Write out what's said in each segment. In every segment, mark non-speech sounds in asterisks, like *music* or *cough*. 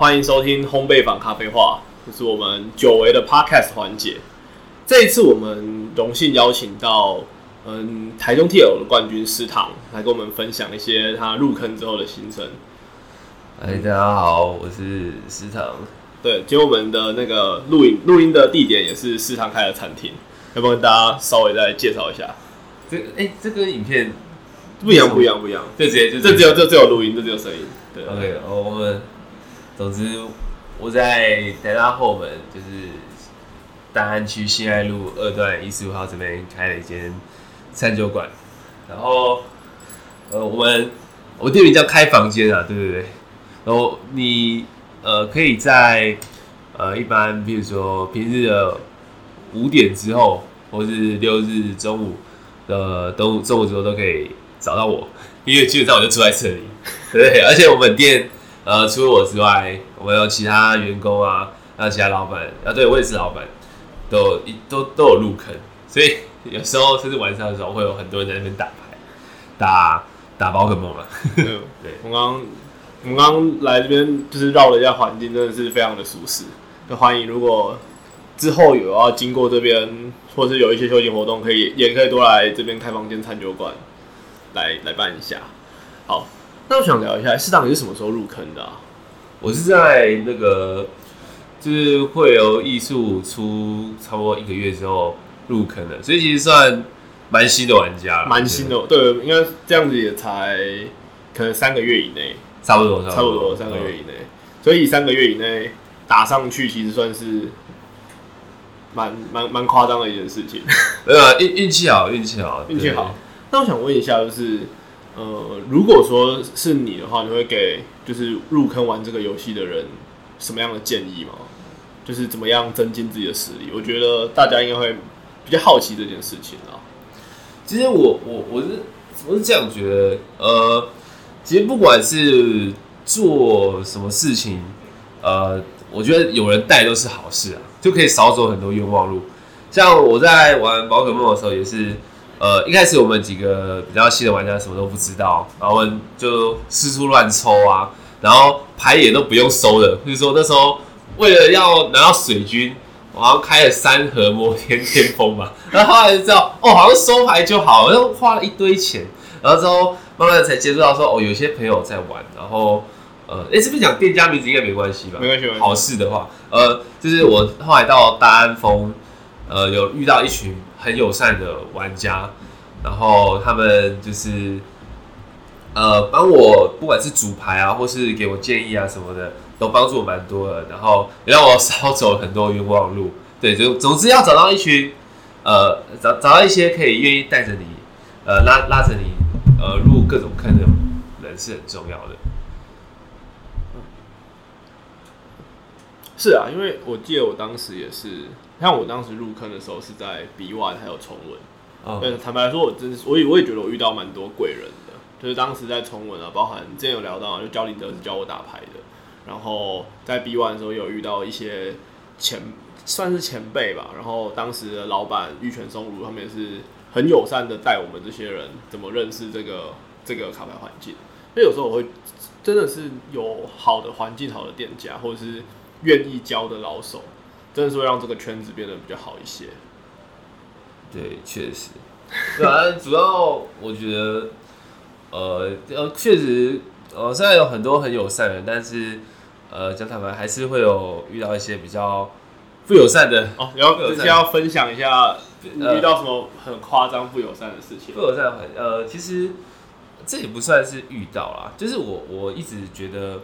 欢迎收听烘焙坊咖啡话，这是我们久违的 podcast 环节。这一次我们荣幸邀请到嗯台中 TL 的冠军师堂来跟我们分享一些他入坑之后的心声。哎，大家好，我是师堂。对，今天我们的那个录影录音的地点也是师堂开的餐厅，要不要跟大家稍微再介绍一下？这哎，这跟影片不一样，不一样，不一样。这直接就这只有这只有录音，这只有声音。对，OK，哦，我们总之我在台大后门，就是大安区新爱路二段一十五号这边开了一间餐酒馆，然后呃，我们我店名叫开房间啊，对对对，然后你呃可以在呃一般比如说平日的五点之后，或是六日中午的都中午之后都可以找到我，因为基本上我就住在这里。对，而且我们店呃，除了我之外，我们有其他员工啊，还有其他老板啊，对我也是老板，都一都都有入坑，所以有时候甚至晚上的时候，会有很多人在那边打牌，打打宝可梦了。*laughs* 对，我刚我们刚刚来这边就是绕了一下环境，真的是非常的舒适。就欢迎如果之后有要经过这边，或是有一些休闲活动，可以也可以多来这边开房间餐酒馆来来办一下。好。那我想聊一下，师长你是什么时候入坑的？我是在那个就是会有艺术出差不多一个月之后入坑的，所以其实算蛮新的玩家，蛮新的。对，应该这样子也才可能三个月以内，差不多，差不多三个月以内。所以三个月以内打上去，其实算是蛮蛮蛮夸张的一件事情。*laughs* 对啊，运运气好，运气好，运气好。那我想问一下，就是。呃，如果说是你的话，你会给就是入坑玩这个游戏的人什么样的建议吗？就是怎么样增进自己的实力？我觉得大家应该会比较好奇这件事情啊。其实我我我是我是这样觉得，呃，其实不管是做什么事情，呃，我觉得有人带都是好事啊，就可以少走很多冤枉路。像我在玩宝可梦的时候也是。呃，一开始我们几个比较新的玩家什么都不知道，然后我们就四处乱抽啊，然后牌也都不用收的，就是说那时候为了要拿到水军，我好像开了三盒摩天天风吧，然后后来就知道哦，好像收牌就好，然后花了一堆钱，然后之后慢慢才接触到说哦，有些朋友在玩，然后呃，哎，这边讲店家名字应该没关系吧？没关系，好事的话，呃，就是我后来到大安峰，呃，有遇到一群。很友善的玩家，然后他们就是呃帮我，不管是组牌啊，或是给我建议啊什么的，都帮助我蛮多的。然后也让我少 *laughs* 走很多冤枉路。对，就总之要找到一群呃找找到一些可以愿意带着你呃拉拉着你呃入各种坑的人是很重要的。是啊，因为我记得我当时也是。像我当时入坑的时候是在 B One 还有崇文，嗯，坦白来说，我真是，我也我也觉得我遇到蛮多贵人的，就是当时在崇文啊，包含之前有聊到，就教林德是教我打牌的，然后在 B One 的时候有遇到一些前算是前辈吧，然后当时的老板玉泉松如他们也是很友善的带我们这些人怎么认识这个这个卡牌环境，所以有时候我会真的是有好的环境、好的店家，或者是愿意教的老手。真的是会让这个圈子变得比较好一些。对，确实。对啊，主要我觉得，呃呃，确实，呃，虽然有很多很友善的人，但是，呃，讲坦白，还是会有遇到一些比较不友善的。哦，然后直接要分享一下，遇到什么很夸张不友善的事情？不友善很，呃，其实这也不算是遇到啦，就是我我一直觉得。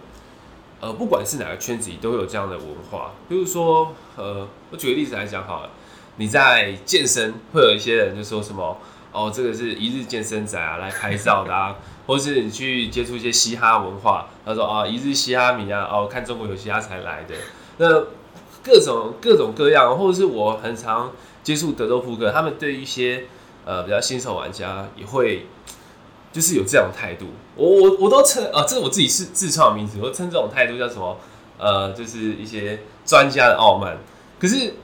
呃，不管是哪个圈子里，都有这样的文化。比如说，呃，我举个例子来讲好了，你在健身，会有一些人就说什么，哦，这个是一日健身仔啊，来拍照的啊，或是你去接触一些嘻哈文化，他说啊，一日嘻哈迷啊，哦，看中国有嘻哈才来的。那各种各种各样，或者是我很常接触德州扑克，他们对一些呃比较新手玩家也会。就是有这样的态度，我我我都称啊，这是我自己是自创名字，我称这种态度叫什么？呃，就是一些专家的傲慢。可是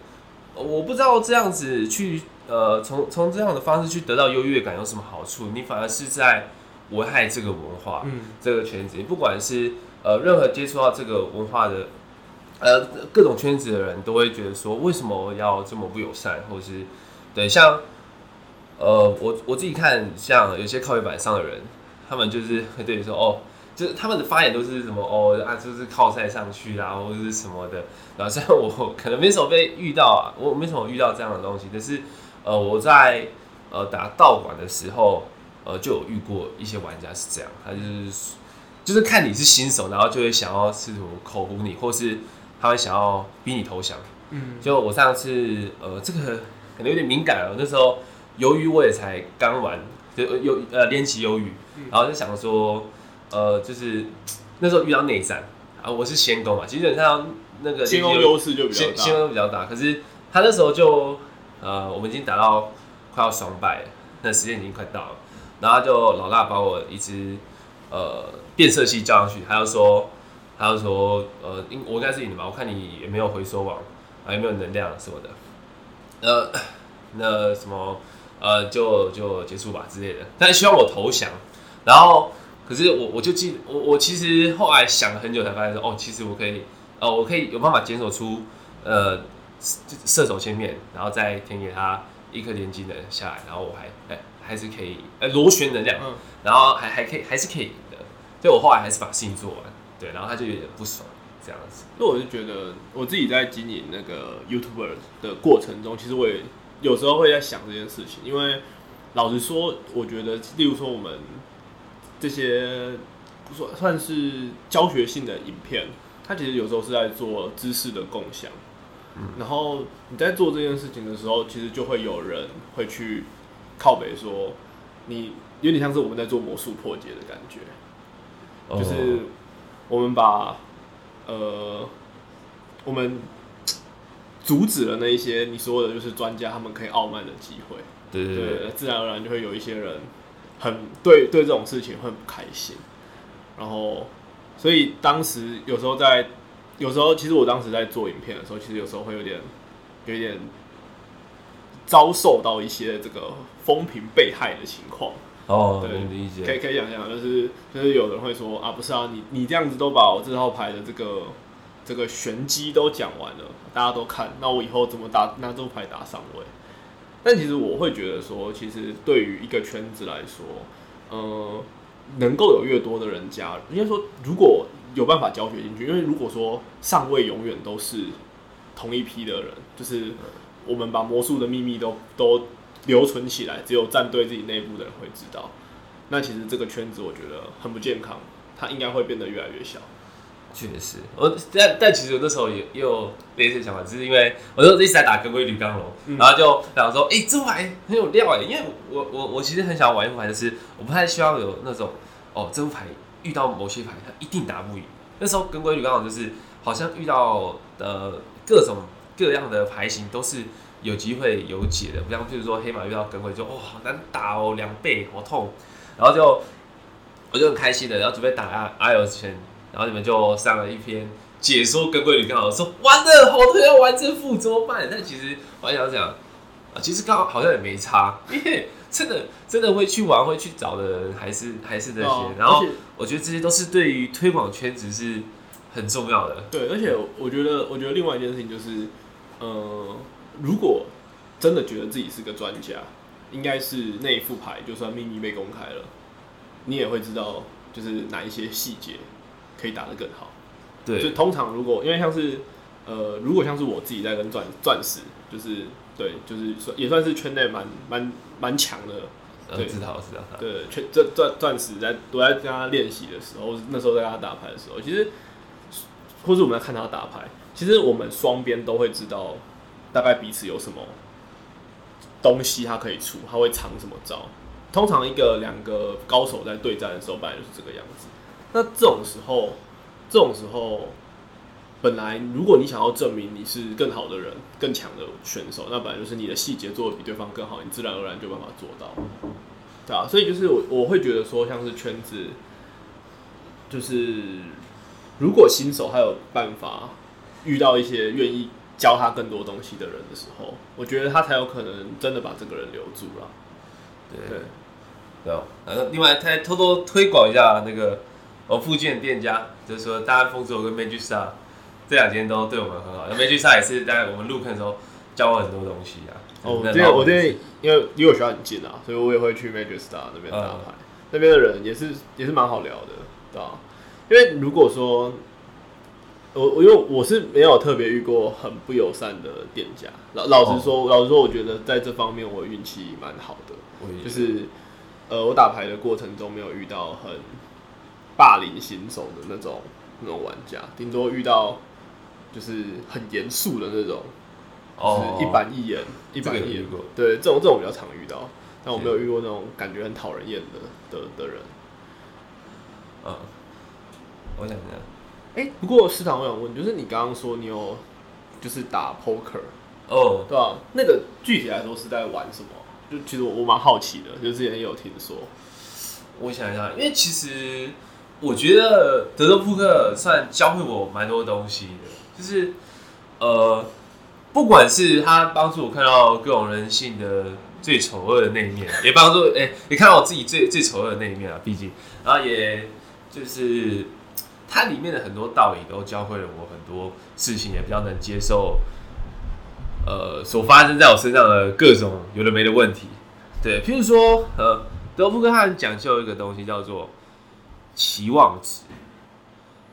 我不知道这样子去呃，从从这样的方式去得到优越感有什么好处？你反而是在危害这个文化，嗯，这个圈子，不管是呃任何接触到这个文化的，呃各种圈子的人都会觉得说，为什么要这么不友善，或者是对像呃我我自己看，像有些靠背板上的人，他们就是会对你说哦。就是他们的发言都是什么哦啊，就是靠赛上去啦，或者是什么的。然后虽然我可能没什么被遇到啊，我没什么遇到这样的东西，但是呃，我在呃打道馆的时候，呃，就有遇过一些玩家是这样，他就是就是看你是新手，然后就会想要试图口胡你，或是他会想要逼你投降。嗯，就我上次呃，这个可能有点敏感了，那时候鱿鱼我也才刚玩，就有呃练习鱿鱼，然后就想说。呃，就是那时候遇到内战啊，我是先攻嘛，基本上那个先攻优势就比较大，先攻比较大。可是他那时候就呃，我们已经打到快要双败了，那时间已经快到了，然后就老大把我一只呃变色器叫上去，他就说，他就说呃，应我应该是赢的吧？我看你也没有回收网啊，也没有能量什么的，呃，那什么呃，就就结束吧之类的。但是希望我投降，然后。可是我我就记我我其实后来想了很久才发现说哦其实我可以呃我可以有办法检索出呃射手切面然后再填给他一颗连击能下来然后我还哎还是可以呃螺旋能量然后还还可以还是可以赢的所以我后来还是把事情做完对然后他就有点不爽这样子。那我就觉得我自己在经营那个 YouTuber 的过程中，其实我也有时候会在想这件事情，因为老实说，我觉得例如说我们。这些不算算是教学性的影片，它其实有时候是在做知识的共享。然后你在做这件事情的时候，其实就会有人会去靠北说，你有点像是我们在做魔术破解的感觉，就是我们把呃我们阻止了那一些你说的就是专家他们可以傲慢的机会。对对对，自然而然就会有一些人。很对对这种事情会不开心，然后所以当时有时候在有时候其实我当时在做影片的时候，其实有时候会有点有点遭受到一些这个风评被害的情况。哦，对，理解。可以可以想象，就是就是有人会说啊，不是啊，你你这样子都把我这套牌的这个这个玄机都讲完了，大家都看，那我以后怎么打拿这副牌打上位？但其实我会觉得说，其实对于一个圈子来说，呃，能够有越多的人加，应该说如果有办法教学进去，因为如果说上位永远都是同一批的人，就是我们把魔术的秘密都都留存起来，只有战队自己内部的人会知道，那其实这个圈子我觉得很不健康，它应该会变得越来越小。确实，我但但其实我那时候也也有类似想法，只是因为我就一直在打跟规铝钢龙，然后就想说，哎，这牌很有料哎，因为我我我其实很想玩一副牌，就是我不太希望有那种哦，这副牌遇到某些牌它一定打不赢。那时候跟规铝钢龙就是好像遇到的各种各样的牌型都是有机会有解的，不像譬如说黑马遇到跟规就哦好难打哦，两倍好痛，然后就我就很开心的，然后准备打阿阿友之前。然后你们就上了一篇解说，跟桂女刚好说完了，好多要玩这副怎么办？但其实我还想讲啊，其实刚好好像也没差，*laughs* 因为真的真的会去玩会去找的人还是还是那些。然后我觉得这些都是对于推广圈子是很重要的。对，而且我觉得我觉得另外一件事情就是，呃，如果真的觉得自己是个专家，应该是那一副牌就算秘密被公开了，你也会知道就是哪一些细节。可以打得更好，对，就通常如果因为像是呃，如果像是我自己在跟钻钻石，就是对，就是算也算是圈内蛮蛮蛮强的，对，知道知道，对，圈这钻钻石在我在跟他练习的时候，那时候在跟他打牌的时候，其实或是我们在看他打牌，其实我们双边都会知道大概彼此有什么东西他可以出，他会藏什么招。通常一个两个高手在对战的时候，本来就是这个样子。那这种时候，这种时候，本来如果你想要证明你是更好的人、更强的选手，那本来就是你的细节做的比对方更好，你自然而然就办法做到，对啊。所以就是我我会觉得说，像是圈子，就是如果新手还有办法遇到一些愿意教他更多东西的人的时候，我觉得他才有可能真的把这个人留住了，对。对吧？然后另外再偷偷推广一下那个我附近的店家，就是说大家风之跟 Magic Star 这两间都对我们很好。Magic Star 也是在我们入坑的时候教我很多东西啊。哦，对我这我这因为离我学校很近啊，所以我也会去 Magic Star 那边打牌。那边的人也是也是蛮好聊的，对吧？因为如果说我我因为我是没有特别遇过很不友善的店家。老老实说，老实说，我觉得在这方面我运气蛮好的，就是呃，我打牌的过程中没有遇到很霸凌新手的那种那种玩家，顶多遇到就是很严肃的那种，就是一板一眼，一板一眼。对，这种这种比较常遇到，但我没有遇过那种感觉很讨人厌的的的人。嗯，我想想。哎，不过市场我想问，就是你刚刚说你有就是打 poker 哦，对吧？那个具体来说是在玩什么？就其实我我蛮好奇的，就之前也有听说。我想一下，因为其实我觉得德州扑克算教会我蛮多东西的，就是呃，不管是他帮助我看到各种人性的最丑恶的那一面，也帮助哎，也看到我自己最最丑恶的那一面啊，毕竟，然后也就是。它里面的很多道理都教会了我很多事情，也比较能接受，呃，所发生在我身上的各种有的没的问题。对，譬如说，呃，德福哥他很讲究一个东西叫做期望值。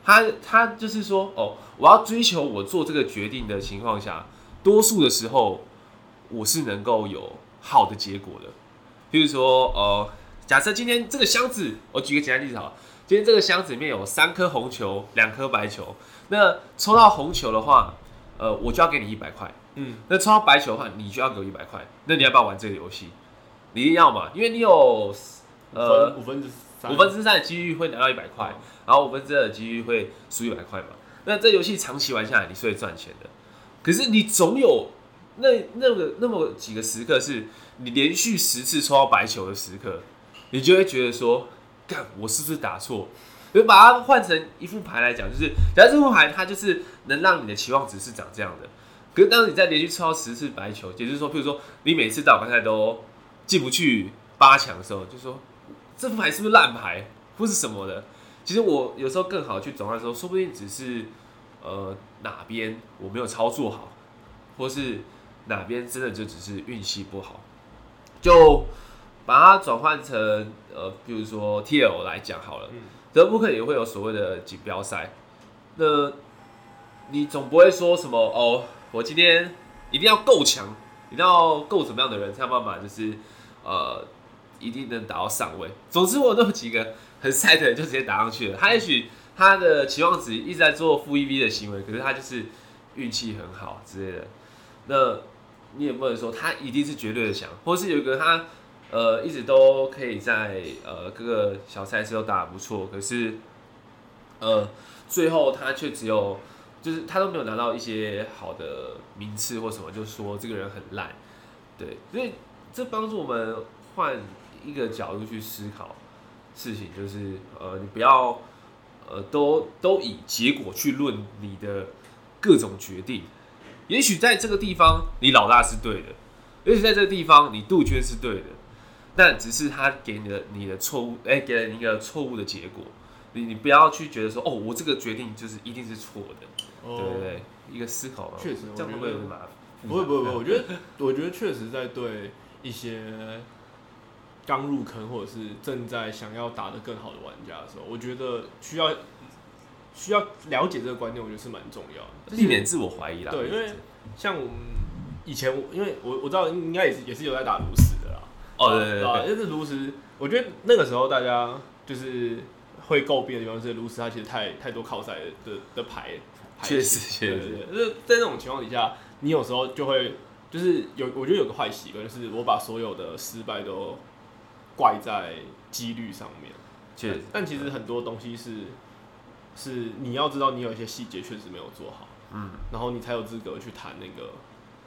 他他就是说，哦，我要追求我做这个决定的情况下，多数的时候我是能够有好的结果的。譬如说，呃，假设今天这个箱子，我举个简单例子好。今天这个箱子里面有三颗红球，两颗白球。那抽到红球的话，呃，我就要给你一百块。嗯，那抽到白球的话，你就要给我一百块。那你要不要玩这个游戏？你一定要嘛，因为你有呃五分之五分之三的几率会拿到一百块，然后五分之二的几率会输一百块嘛。那这游戏长期玩下来，你是会赚钱的。可是你总有那那个那么几个时刻，是你连续十次抽到白球的时刻，你就会觉得说。干我是不是打错？就把它换成一副牌来讲，就是假如这副牌它就是能让你的期望值是长这样的。可是当你在连续抽到十次白球，也就是说，譬如说你每次到刚才都进不去八强的时候，就说这副牌是不是烂牌，或是什么的？其实我有时候更好去转换的时候，说不定只是呃哪边我没有操作好，或是哪边真的就只是运气不好，就。把它转换成呃，比如说 T L 来讲好了，德布克也会有所谓的锦标赛。那你总不会说什么哦，我今天一定要够强，一定要够怎么样的人才有办法，就是呃，一定能打到上位。总之，我有几个很赛的人就直接打上去了。他也许他的期望值一直在做负 EV 的行为，可是他就是运气很好之类的。那你也不能说他一定是绝对的强，或是有一个他。呃，一直都可以在呃各个小赛事都打得不错，可是，呃，最后他却只有，就是他都没有拿到一些好的名次或什么，就说这个人很烂，对，所以这帮助我们换一个角度去思考事情，就是呃，你不要呃都都以结果去论你的各种决定，也许在这个地方你老大是对的，也许在这个地方你杜鹃是对的。但只是他给你的你的错误，哎，给了你一个错误的结果。你你不要去觉得说，哦，我这个决定就是一定是错的，对不对？一个思考嘛，确实，这样会不会麻烦？不会不会不会，我觉得我觉得确实在对一些刚入坑或者是正在想要打得更好的玩家的时候，我觉得需要需要了解这个观念，我觉得是蛮重要的，避免自我怀疑啦。对，因为像我以前，因为我我知道应该也是也是有在打炉石的啦。哦，对对对，就是炉石。我觉得那个时候大家就是会诟病的地方是炉石，它其实太太多靠赛的的牌。确实，确实，就是在那种情况底下，你有时候就会就是有，我觉得有个坏习惯，就是我把所有的失败都怪在几率上面。确实，但其实很多东西是是你要知道，你有一些细节确实没有做好，嗯，然后你才有资格去谈那个。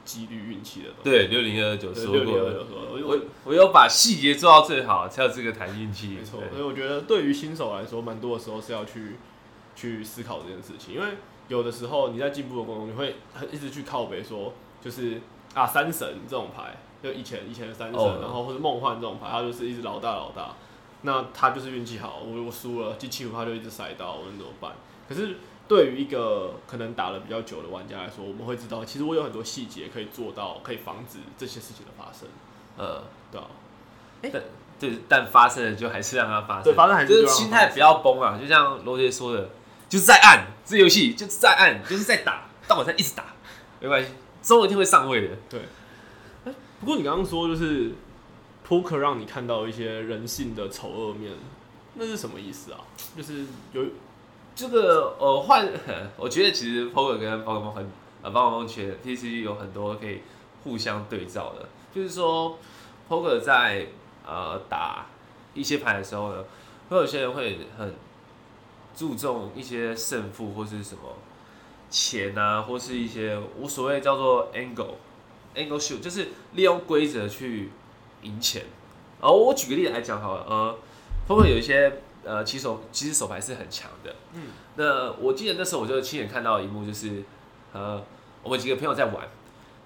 几率运气的东西对，六零二九说过，我我我有把细节做到最好，才有资格谈运气。没错，所以我觉得对于新手来说，蛮多的时候是要去去思考这件事情，因为有的时候你在进步的过程中，你会一直去靠北说，就是啊三神这种牌，就以前以前的三圣，然后或者梦幻这种牌，他就是一直老大老大。那他就是运气好，我我输了，第七五他就一直塞到，我能怎么办？可是对于一个可能打了比较久的玩家来说，我们会知道，其实我有很多细节可以做到，可以防止这些事情的发生。呃，对啊。但对，但发生了就还是让它发生。对，发生还是就是心态不要崩啊！就像罗杰说的，就是在按这游戏，就是在按，就是在打，到晚上一直打，没关系，总有一天会上位的。对。不过你刚刚说就是。poker 让你看到一些人性的丑恶面，那是什么意思啊？就是有这个呃换，我觉得其实 poker 跟宝可梦很呃宝可梦圈其实有很多可以互相对照的。就是说 poker 在呃打一些牌的时候呢，会有些人会很注重一些胜负或是什么钱啊，或是一些无所谓叫做 angle angle shoot，就是利用规则去。赢钱，然后我举个例子来讲好了，呃，包括有一些呃棋手其实手牌是很强的，嗯，那我记得那时候我就亲眼看到一幕，就是呃我们几个朋友在玩，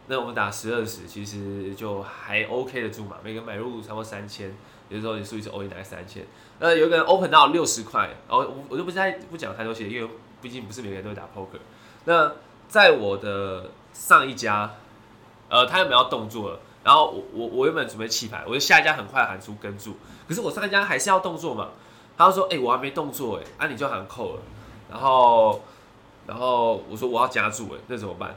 那我们打十二十，其实就还 OK 的注嘛，每个买入差不多三千，有的时候你输一次 in 大概三千，那有个人 open 到六十块，然后我我就不再不讲太多些，因为毕竟不是每个人都会打 poker，那在我的上一家，呃他有没有动作了？然后我我我原本准备弃牌，我就下一家很快喊出跟住，可是我上一家还是要动作嘛。他就说：“哎，我还没动作哎，啊你就喊扣了。”然后然后我说：“我要加注哎，那怎么办？”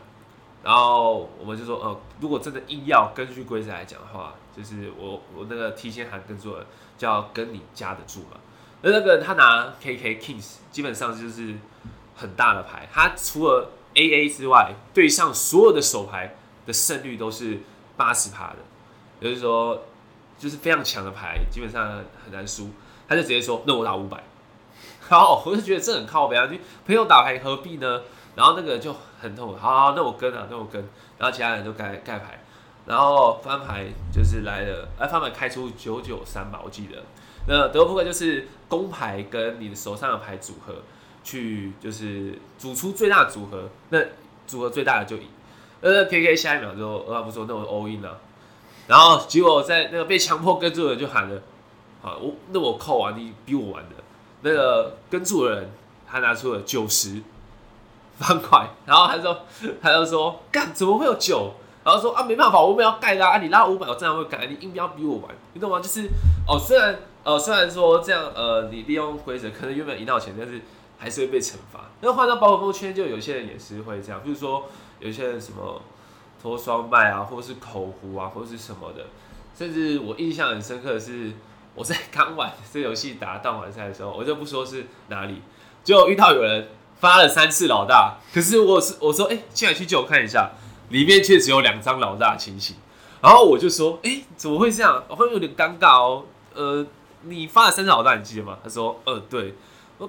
然后我们就说：“呃，如果真的硬要根据规则来讲的话，就是我我那个提前喊跟住了，就要跟你加的注嘛。那那个他拿 K K Kings，基本上就是很大的牌，他除了 A A 之外，对上所有的手牌胜率都是。”八十趴的，也就是说，就是非常强的牌，基本上很难输。他就直接说：“那我打五百。”好，我就觉得这很靠边啊！就朋友打牌何必呢？然后那个就很痛。好，好那我跟啊，那我跟。然后其他人都盖盖牌，然后翻牌就是来了，哎，翻牌开出九九三吧，我记得。那德扑克就是公牌跟你的手上的牌组合，去就是组出最大组合，那组合最大的就赢。呃，K K 下一秒就二话不说，那我 all in 了。然后结果在那个被强迫跟住的人就喊了，啊，我那我扣啊，你比我玩的。那个跟住的人他拿出了九十方块，然后他说他就说干怎么会有九？然后说啊没办法，我们要盖的啊，你拉五百我这样会盖，你硬要比我玩，你懂吗？就是哦，虽然呃虽然说这样呃你利用规则可能原本赢到钱，但是还是会被惩罚。那换到宝可梦圈，就有些人也是会这样，比如说。有些人什么脱双麦啊，或者是口胡啊，或者是什么的，甚至我印象很深刻的是，我在刚玩这游戏打当晚赛的时候，我就不说是哪里，就遇到有人发了三次老大，可是我是我说，哎，进来去借我看一下，里面却只有两张老大情形，然后我就说，哎，怎么会这样？我会有点尴尬哦。呃，你发了三次老大，你记得吗？他说，呃，对。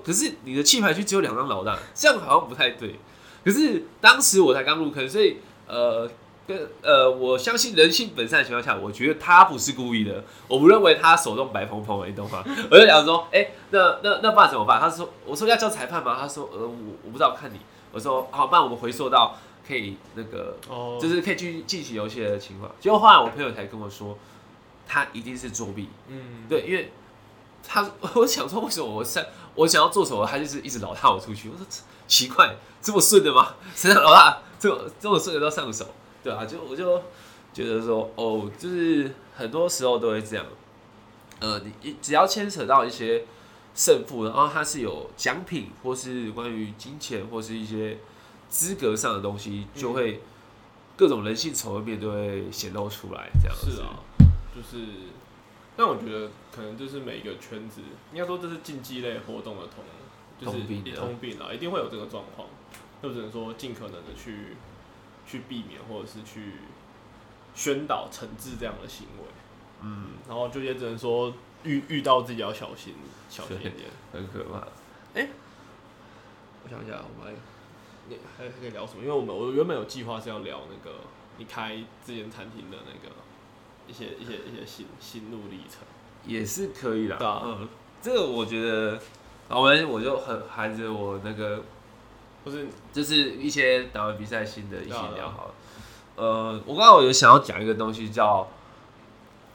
可是你的弃牌区只有两张老大，这样好像不太对。可是当时我才刚入坑，所以呃，跟呃，我相信人性本善的情况下，我觉得他不是故意的，我不认为他手动白蓬蓬，你懂吗？我就想说，哎，那那那办怎么办？他说，我说要叫裁判吗？他说，呃，我我不知道，看你。我说，好，那，我们回溯到可以那个，哦，就是可以去进行游戏的情况。结果后来我朋友才跟我说，他一定是作弊。嗯，对，因为他，*laughs* 我想说，为什么我上我想要做什么，他就是一直老踏我出去。我说。奇怪，这么顺的吗？谁让老大这么这么顺的都上手？对啊，就我就觉得说，哦，就是很多时候都会这样。呃，你只要牵扯到一些胜负，然后它是有奖品，或是关于金钱，或是一些资格上的东西，就会各种人性丑恶面都会显露出来。这样是啊，就是，但我觉得可能就是每一个圈子，应该说这是竞技类活动的通。就是一通病啦，一定会有这个状况，就只能说尽可能的去去避免，或者是去宣导惩治这样的行为。嗯，然后就也只能说遇遇到自己要小心，小心一点，很可怕。哎，我想一下，我们你还可以聊什么？因为我们我原本有计划是要聊那个你开这间餐厅的那个一些一些一些心心路历程，也是可以的。嗯，这个我觉得。我们我就很含着我那个，不是，就是一些打完比赛新的一些聊好了。呃，我刚刚有想要讲一个东西，叫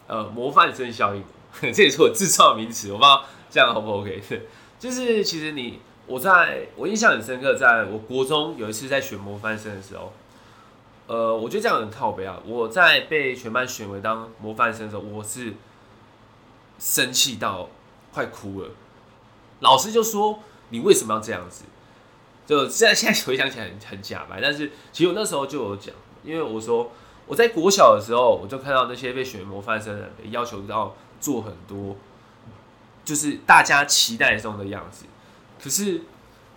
呃模范生效应，*laughs* 这也是我自创名词，我不知道这样 O 不 OK？*laughs* 就是其实你我在我印象很深刻，在我国中有一次在选模范生的时候，呃，我觉得这样很靠背啊。我在被全班选为当模范生的时候，我是生气到快哭了。老师就说：“你为什么要这样子？”就现在现在回想起来很很假白，但是其实我那时候就有讲，因为我说我在国小的时候，我就看到那些被选为模范生的人被要求到做很多，就是大家期待中的样子。可是，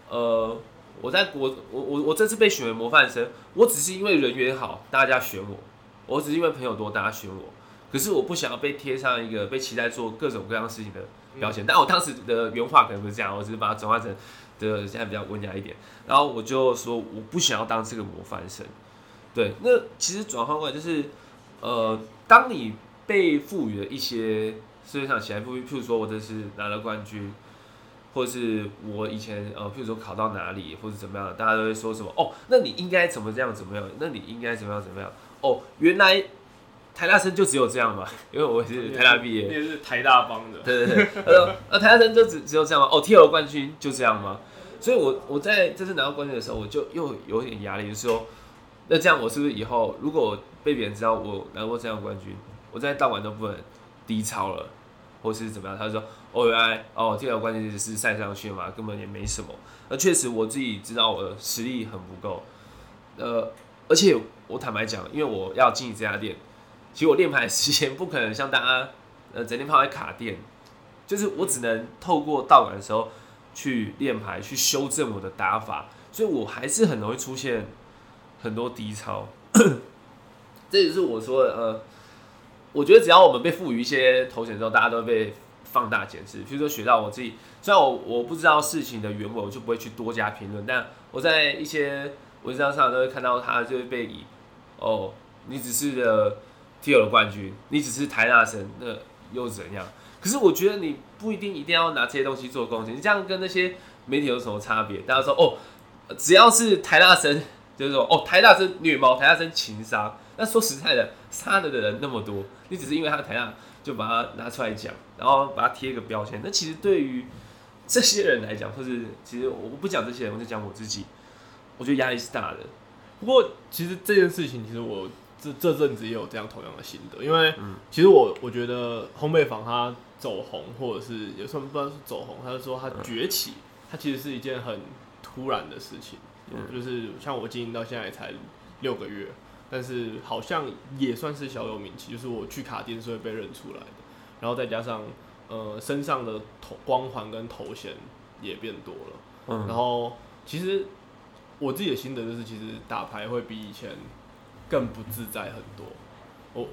呃，我在国我我我这次被选为模范生，我只是因为人缘好，大家选我；我只是因为朋友多，大家选我。可是我不想要被贴上一个被期待做各种各样事情的标签。但我当时的原话可能不是这样，我只是把它转化成。的现在比较温雅一点，然后我就说我不想要当这个模范生，对，那其实转换过来就是，呃，当你被赋予了一些世界上起来譬如说我这次拿了冠军，或者是我以前呃，譬如说考到哪里或者怎么样，大家都会说什么哦，那你应该怎么这样怎么样？那你应该怎么样怎么样？哦，原来。台大生就只有这样嘛？因为我是台大毕业，你也是台大帮的。对对对，他说：“呃，台大生就只只有这样吗？哦，T L 冠军就这样吗？”所以，我我在这次拿到冠军的时候，我就又有点压力，就是说，那这样我是不是以后如果被别人知道我拿过这样冠军，我在当晚都不能低超了，或是怎么样？他就说：“哦，原来哦，T L 冠军是赛上去嘛，根本也没什么。”那确实我自己知道我的实力很不够。呃，而且我坦白讲，因为我要进这家店。其实我练牌的时间不可能像大家，呃，整天泡在卡店，就是我只能透过道馆的时候去练牌，去修正我的打法，所以我还是很容易出现很多低超。*coughs* 这也是我说的，呃，我觉得只要我们被赋予一些头衔之后，大家都会被放大检视。比如说学到我自己，虽然我我不知道事情的原委，我就不会去多加评论，但我在一些文章上都会看到他就会被以哦，你只是的。T 二的冠军，你只是台大生，那又怎样？可是我觉得你不一定一定要拿这些东西做贡献，你这样跟那些媒体有什么差别？大家说哦，只要是台大生，就是说哦，台大生虐猫，台大生情杀。那说实在的，杀了的人那么多，你只是因为他台大就把它拿出来讲，然后把它贴一个标签。那其实对于这些人来讲，或是其实我不讲这些人，我就讲我自己，我觉得压力是大的。不过其实这件事情，其实我。这这阵子也有这样同样的心得，因为其实我我觉得烘焙坊它走红，或者是有时候不知道是走红，他是说它崛起，它其实是一件很突然的事情，就是像我经营到现在才六个月，但是好像也算是小有名气，就是我去卡丁是会被认出来的，然后再加上呃身上的头光环跟头衔也变多了，然后其实我自己的心得就是，其实打牌会比以前。更不自在很多，我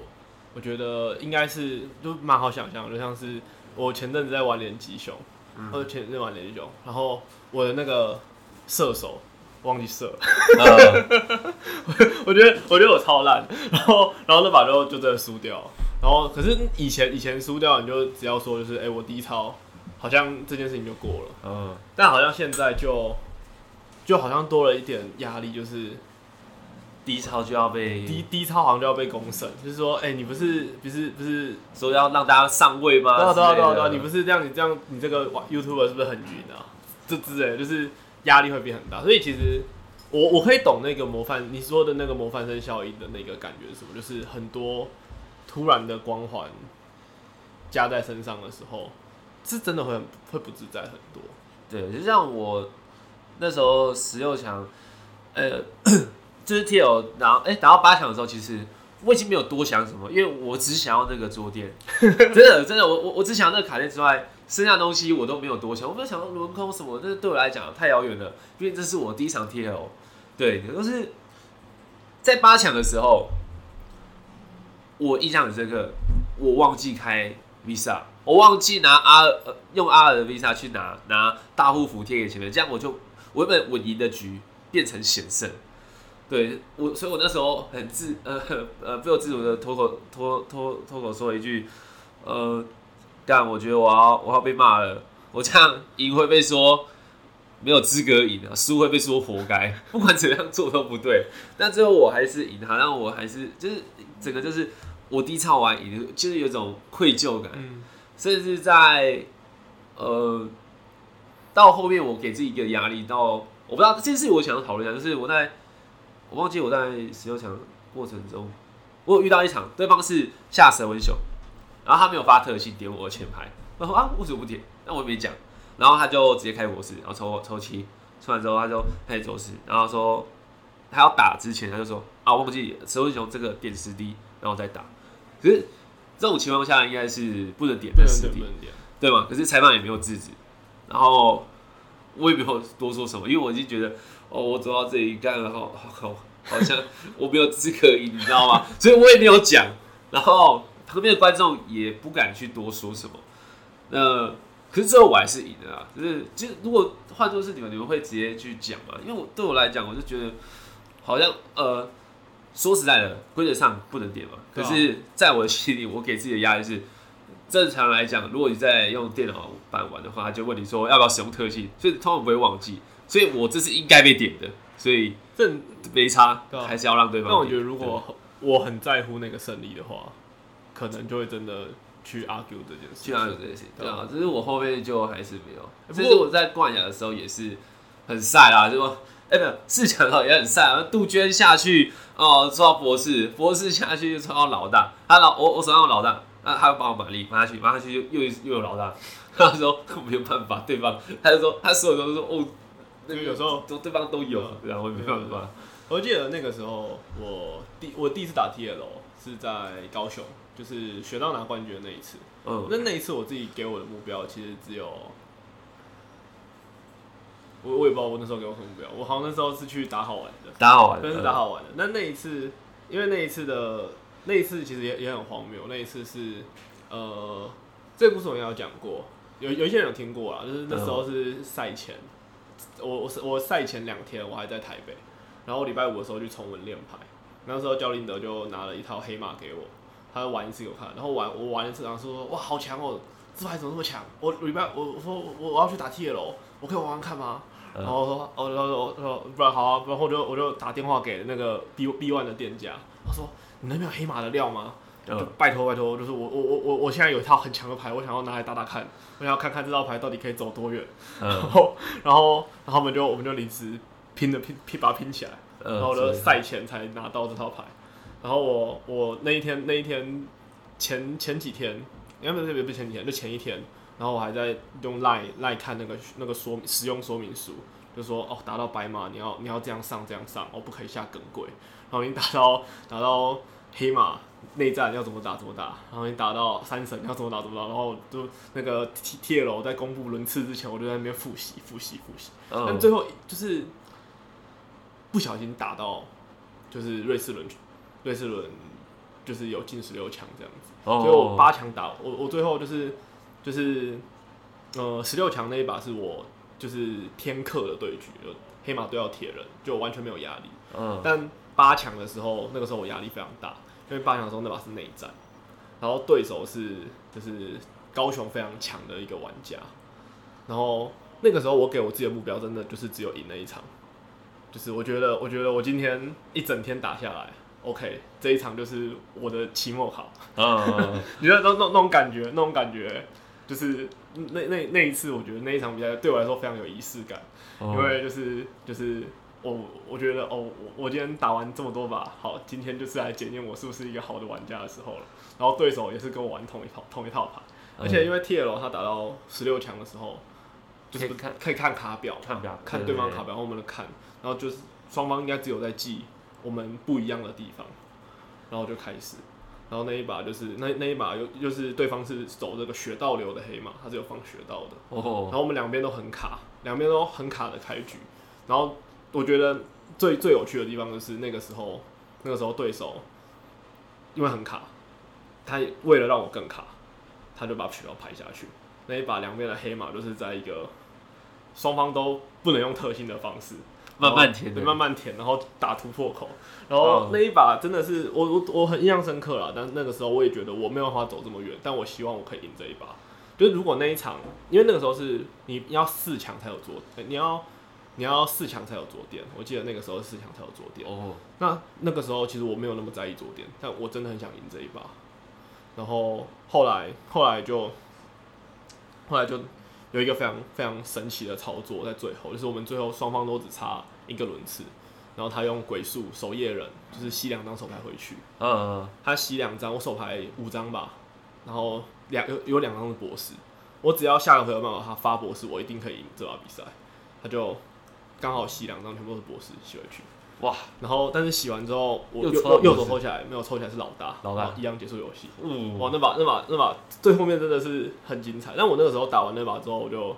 我觉得应该是就蛮好想象，就像是我前阵子在玩连击熊，或者前阵玩连击熊，然后我的那个射手忘记射，*laughs* 我觉得我觉得我超烂，然后然后那把就就真的输掉，然后可是以前以前输掉你就只要说就是哎我低超，好像这件事情就过了，嗯，但好像现在就就好像多了一点压力，就是。低超就要被低低超好像就要被公审，就是说，哎，你不是不是不是说要让大家上位吗？对啊对啊对啊对啊，你不是这样，你这样你这个 YouTube 是不是很晕啊？这之类，就是压力会变很大。所以其实我我可以懂那个模范你说的那个模范生效应的那个感觉是什么？就是很多突然的光环加在身上的时候，是真的会很会不自在很多。对，就像我那时候十六强，呃。*coughs* 就是 T L，然后哎打到八强的时候，其实我已经没有多想什么，因为我只想要那个桌垫，真的真的，我我我只想要那个卡垫之外，剩下东西我都没有多想，我没有想到轮空什么，这对我来讲太遥远了，因为这是我第一场 T L，对，都是在八强的时候，我印象很深刻，我忘记开 Visa，我忘记拿阿呃用阿尔的 Visa 去拿拿大护符贴给前面，这样我就我原本稳赢的局变成险胜。对我，所以我那时候很自呃呃不由自主的脱口脱脱脱口说了一句，呃，但我觉得我要我要被骂了，我这样赢会被说没有资格赢啊，输会被说活该，*laughs* 不管怎样做都不对。但最后我还是赢他，然后我还是就是整个就是我第一场玩赢，就是有一种愧疚感，甚至在呃到后面我给自己一个压力，到我不知道这件事情我想要讨论一下，就是我在我忘记我在十六强过程中，我有遇到一场对方是下蛇文雄，然后他没有发特性点我的前排，我说啊为什么不点？那我也没讲，然后他就直接开模式，然后抽抽七，抽完之后他就开始走势，然后说他要打之前他就说啊忘记蛇文雄这个点十滴，然后再打。可是这种情况下应该是不能点的十滴，对吗？可是裁判也没有制止，然后我也没有多说什么，因为我已经觉得哦，我走到这里干了，好好好像我没有资格赢，你知道吗？所以我也没有讲，然后旁边的观众也不敢去多说什么。那可是最后我还是赢了啊！就是其实如果换作是你们，你们会直接去讲吗？因为我对我来讲，我就觉得好像呃。说实在的，规则上不能点嘛。可是，在我的心里，我给自己的压力是：正常来讲，如果你在用电脑版玩的话，他就问你说要不要使用特性，所以通常不会忘记。所以我这是应该被点的，所以这没差，还是要让对方。但我觉得，如果我很在乎那个胜利的话，可能就会真的去 argue 这件事，去 argue 这件事。对啊，只是我后面就还是没有。其实我在冠亚的时候也是很晒啦，就说。哎，没有，四强的也很晒啊。杜鹃下去哦，抽到博士，博士下去就抽到老大。他老我我手上有老大，那他帮我马力，马下去，马下去又又又有老大。*laughs* 他说没有办法，对方他就说他所有都说哦，那个有时候都对方都有，然后没办法。我记得那个时候我第我第一次打 T L 是在高雄，就是学到拿冠军的那一次。嗯，那那一次我自己给我的目标其实只有。我我也不知道我那时候给我什么目标，我好像那时候是去打好玩的，打好玩，真是打好玩的。那那一次，因为那一次的那一次其实也也很荒谬。那一次是呃，这个故事我应该有讲过，有有一些人有听过啊，就是那时候是赛前，我我我赛前两天我还在台北，然后礼拜五的时候去重文练牌，那时候焦林德就拿了一套黑马给我，他玩一次给我看，然后玩我玩一次，然后说哇好强哦，这牌怎么那么强？我礼拜我我说我我要去打 T L。我可以玩玩看吗？然后说，哦，然后说，不然好啊，然后我就我就打电话给那个 B B One 的店家，他说，你那边有黑马的料吗？就拜托拜托，就是我我我我我现在有一套很强的牌，我想要拿来打打看，我想要看看这套牌到底可以走多远。然后然后然后我们就我们就临时拼的拼拼把它拼起来，然后就赛前才拿到这套牌。然后我我那一天那一天前前几天，应该不是不是前几天，就前一天。然后我还在用赖赖看那个那个说使用说明书，就说哦，打到白马你要你要这样上这样上，哦不可以下耿鬼。然后你打到 *laughs* 打到黑马内战要怎么打怎么打，然后你打到三神要怎么打怎么打，然后就那个 T T L 在公布轮次之前，我就在那边复习复习复习。但最后就是不小心打到就是瑞士轮瑞士轮就是有进十六强这样子，所以我八强打我我最后就是。就是，呃，十六强那一把是我就是天克的对局，黑马对到铁人，就完全没有压力。嗯。但八强的时候，那个时候我压力非常大，因为八强的时候那把是内战，然后对手是就是高雄非常强的一个玩家，然后那个时候我给我自己的目标真的就是只有赢那一场，就是我觉得我觉得我今天一整天打下来。OK，这一场就是我的期末考。嗯，*laughs* 你知道那那那种感觉，那种感觉，就是那那那一次，我觉得那一场比赛对我来说非常有仪式感，因为就是就是我我觉得哦，我我今天打完这么多把，好，今天就是来检验我是不是一个好的玩家的时候了。然后对手也是跟我玩同一套同一套牌，而且因为 TL 他打到十六强的时候，就是看可以看卡表，看表看对方卡表，我们的看，然后就是双方应该只有在记。我们不一样的地方，然后就开始，然后那一把就是那那一把又又是对方是走这个雪道流的黑马，他是有放雪道的，然后我们两边都很卡，两边都很卡的开局，然后我觉得最最有趣的地方就是那个时候，那个时候对手因为很卡，他为了让我更卡，他就把雪道排下去，那一把两边的黑马就是在一个双方都不能用特性的方式。慢慢填，对，慢慢填，然后打突破口，然后那一把真的是我我我很印象深刻了。但那个时候我也觉得我没有办法走这么远，但我希望我可以赢这一把。就是如果那一场，因为那个时候是你要四强才有做，你要你要四强才有桌垫。我记得那个时候四强才有桌垫。哦，那那个时候其实我没有那么在意桌垫，但我真的很想赢这一把。然后后来后来就后来就有一个非常非常神奇的操作在最后，就是我们最后双方都只差一个轮次，然后他用鬼术守夜人，就是吸两张手牌回去。嗯，他吸两张，我手牌五张吧，然后两有有两张是博士。我只要下个回合办法他发博士，我一定可以赢这把比赛。他就刚好洗两张，全部都是博士洗回去。哇！然后但是洗完之后，我右右手抽起来没有抽起来是老大，老大一样结束游戏。嗯，哇！那把那把那把最后面真的是很精彩。但我那个时候打完那把之后，我就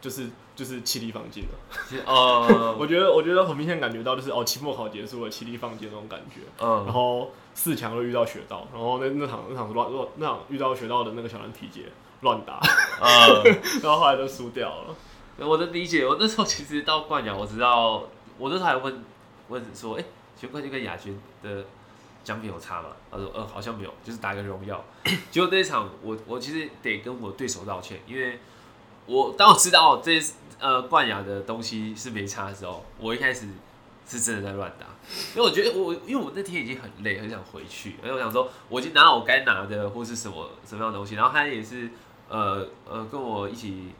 就是就是气力放尽了。*laughs* 哦，我觉得我觉得很明显感觉到就是哦，期末考结束了，气力放尽那种感觉。嗯，然后四强又遇到雪道，然后那那场那场乱乱那场遇到雪道的那个小蓝体节。乱打，啊，*laughs* 然后后来就输掉了。我的理解，我那时候其实到冠亚，我知道，我那时候还问问说，哎，全冠军跟亚军的奖品有差吗？他说，呃，好像没有，就是打个荣耀。*coughs* 结果那一场，我我其实得跟我对手道歉，因为我当我知道这呃冠亚的东西是没差的时候，我一开始是真的在乱打，因为我觉得我因为我那天已经很累，很想回去，而且我想说我已经拿到我该拿的或是什么什么样的东西，然后他也是。呃呃，跟我一起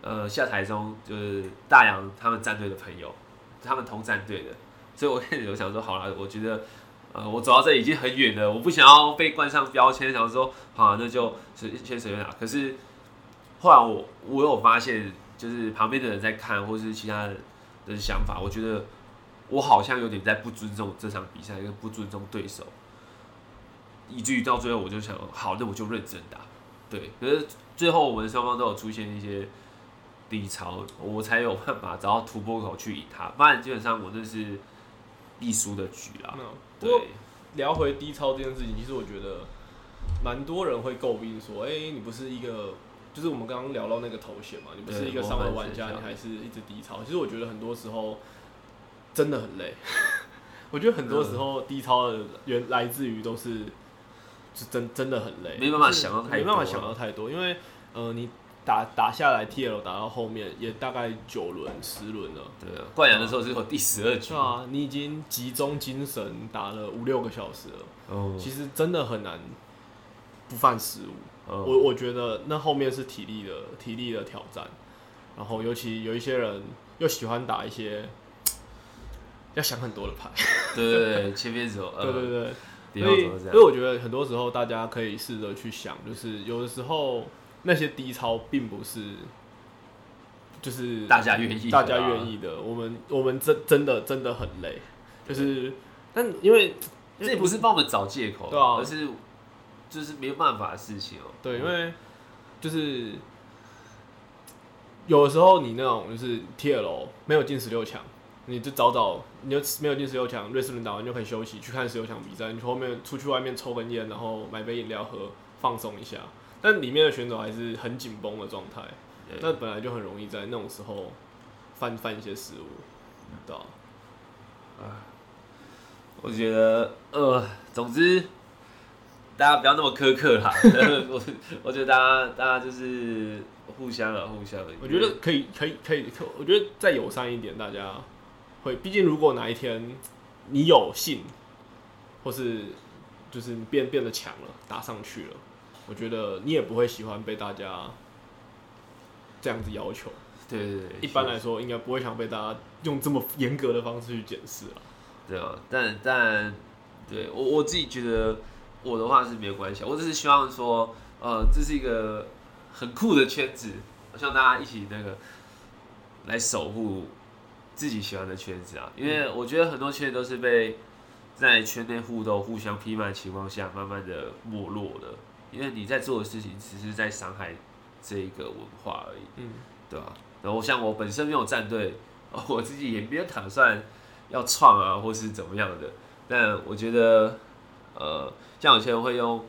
呃下台中就是大洋他们战队的朋友，他们同战队的，所以我开始有想说，好了，我觉得呃我走到这已经很远了，我不想要被冠上标签，想说好，那就随先随便打。可是后来我我有发现，就是旁边的人在看，或是其他的想法，我觉得我好像有点在不尊重这场比赛，跟不尊重对手，以至于到最后我就想，好，那我就认真打。对，可是最后我们双方都有出现一些低潮，我才有办法找到突破口去赢他，不然基本上我那是必输的局啦。对，聊回低超这件事情，其实我觉得蛮多人会诟病说，哎，你不是一个，就是我们刚刚聊到那个头衔嘛，你不是一个上位玩家，你还是一直低超。其实我觉得很多时候真的很累，*laughs* 我觉得很多时候低超的原来自于都是。是真真的很累，没办法想到太没办法想到太多，因为呃，你打打下来 T L 打到后面也大概九轮十轮了，对啊，冠亚的时候是有第十二局，是啊，你已经集中精神打了五六个小时了，哦，其实真的很难不犯失误，我我觉得那后面是体力的体力的挑战，然后尤其有一些人又喜欢打一些 *tsk* 要想很多的牌，对对对，切片手，对对 *laughs* 对。所以，所以我觉得很多时候大家可以试着去想，就是有的时候那些低超并不是，就是大家愿意，大家愿意的。我们我们真真的真的很累，就是，但因为这不是帮我们找借口，对啊，而是就是没有办法的事情哦。对，因为就是有的时候你那种就是 T L 没有进十六强。你就早早，你就没有进十六强，瑞士轮打完就可以休息，去看十六强比赛。你后面出去外面抽根烟，然后买杯饮料喝，放松一下。但里面的选手还是很紧绷的状态，那本来就很容易在那种时候犯犯一些失误，对啊，我觉得，呃，总之，大家不要那么苛刻啦。*laughs* 我我觉得大家大家就是互相啊，互相。我觉得可以可以可以，我觉得再友善一点，大家。会，毕竟如果哪一天你有幸，或是就是变变得强了，打上去了，我觉得你也不会喜欢被大家这样子要求。对对对，一般来说应该不会想被大家用这么严格的方式去检视啊。对啊，但但对我我自己觉得我的话是没有关系，我只是希望说，呃，这是一个很酷的圈子，我希望大家一起那个来守护。自己喜欢的圈子啊，因为我觉得很多圈子都是被在圈内互动、互相批判的情况下，慢慢的没落的。因为你在做的事情，只是在伤害这一个文化而已，嗯，对吧？然后像我本身没有战队，*laughs* 我自己也没有打算要创啊，或是怎么样的。但我觉得，呃，像有些人会用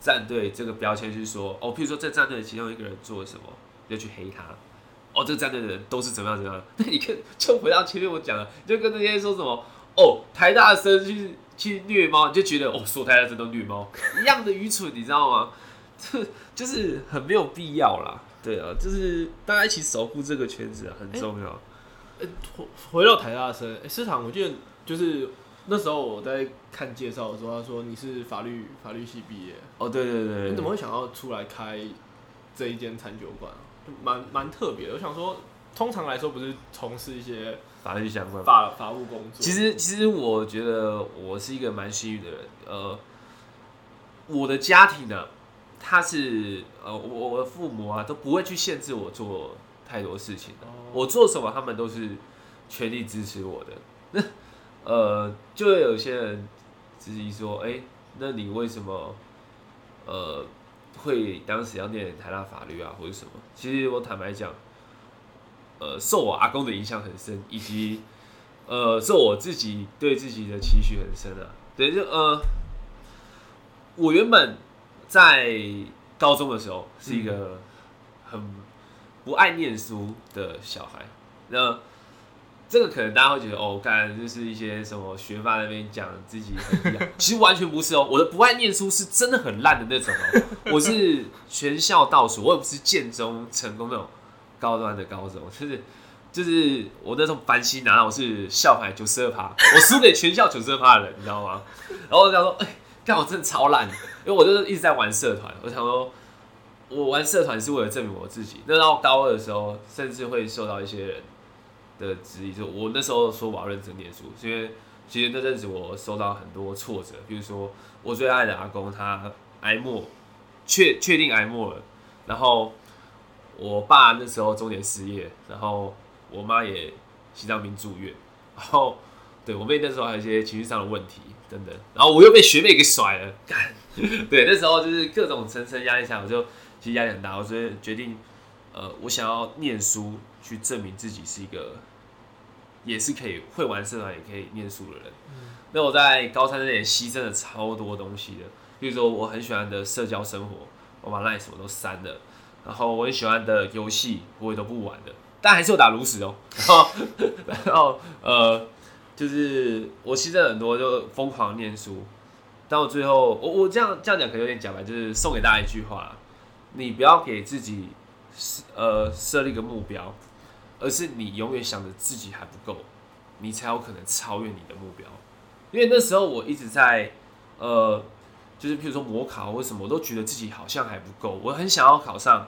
战队这个标签去说，哦，譬如说这战队其中一个人做了什么，就去黑他。哦，这个战队的人都是怎么样怎么样？那 *laughs* 你看，就回到前面我讲了，就跟那些说什么哦，台大生去去虐猫，你就觉得哦，说台大生都虐猫 *laughs* 一样的愚蠢，你知道吗？这 *laughs* 就是很没有必要啦。对啊，就是大家一起守护这个圈子啊很重要。回回到台大生，哎，师长，我记得就是那时候我在看介绍的时候，他说你是法律法律系毕业。哦，对对对。你怎么会想要出来开这一间餐酒馆？蛮蛮特别的。我想说，通常来说不是从事一些法律相关法法务工作。其实其实我觉得我是一个蛮幸运的人。呃，我的家庭呢，他是呃我我的父母啊都不会去限制我做太多事情的。我做什么他们都是全力支持我的。那 *laughs* 呃，就会有些人质疑说，哎，那你为什么呃？会当时要念台大法律啊，或者什么？其实我坦白讲，呃，受我阿公的影响很深，以及呃，受我自己对自己的期许很深啊。对，就呃，我原本在高中的时候是一个很不爱念书的小孩，那。这个可能大家会觉得哦，干就是一些什么学霸那边讲自己很厉害，其实完全不是哦。我的不爱念书是真的很烂的那种哦。我是全校倒数，我也不是建中成功那种高端的高手，就是就是我那种繁星拿到我是校牌九十二趴，我输给全校九十二趴的人，你知道吗？*laughs* 然后我想说，哎，干我真的超烂，因为我就是一直在玩社团。我想说，我玩社团是为了证明我自己。那到高二的时候，甚至会受到一些人。的质疑，就我那时候说我要认真念书，因为其实那阵子我受到很多挫折，比如说我最爱的阿公他挨末，确确定挨末了，然后我爸那时候中年失业，然后我妈也心脏病住院，然后对我妹那时候还有一些情绪上的问题等等，然后我又被学妹给甩了，干，*laughs* 对，那时候就是各种层层压力下，我就其实压力很大，我所以决定，呃，我想要念书去证明自己是一个。也是可以会玩社团，也可以念书的人。那我在高三那年牺牲了超多东西的，比如说我很喜欢的社交生活，我把那什么都删了。然后我很喜欢的游戏，我也都不玩的，但还是有打炉石哦。然后然后呃，就是我牺牲很多，就疯狂念书。但我最后，我我这样这样讲可能有点假白，就是送给大家一句话：你不要给自己呃设立一个目标。而是你永远想着自己还不够，你才有可能超越你的目标。因为那时候我一直在，呃，就是譬如说模考或什么，我都觉得自己好像还不够。我很想要考上，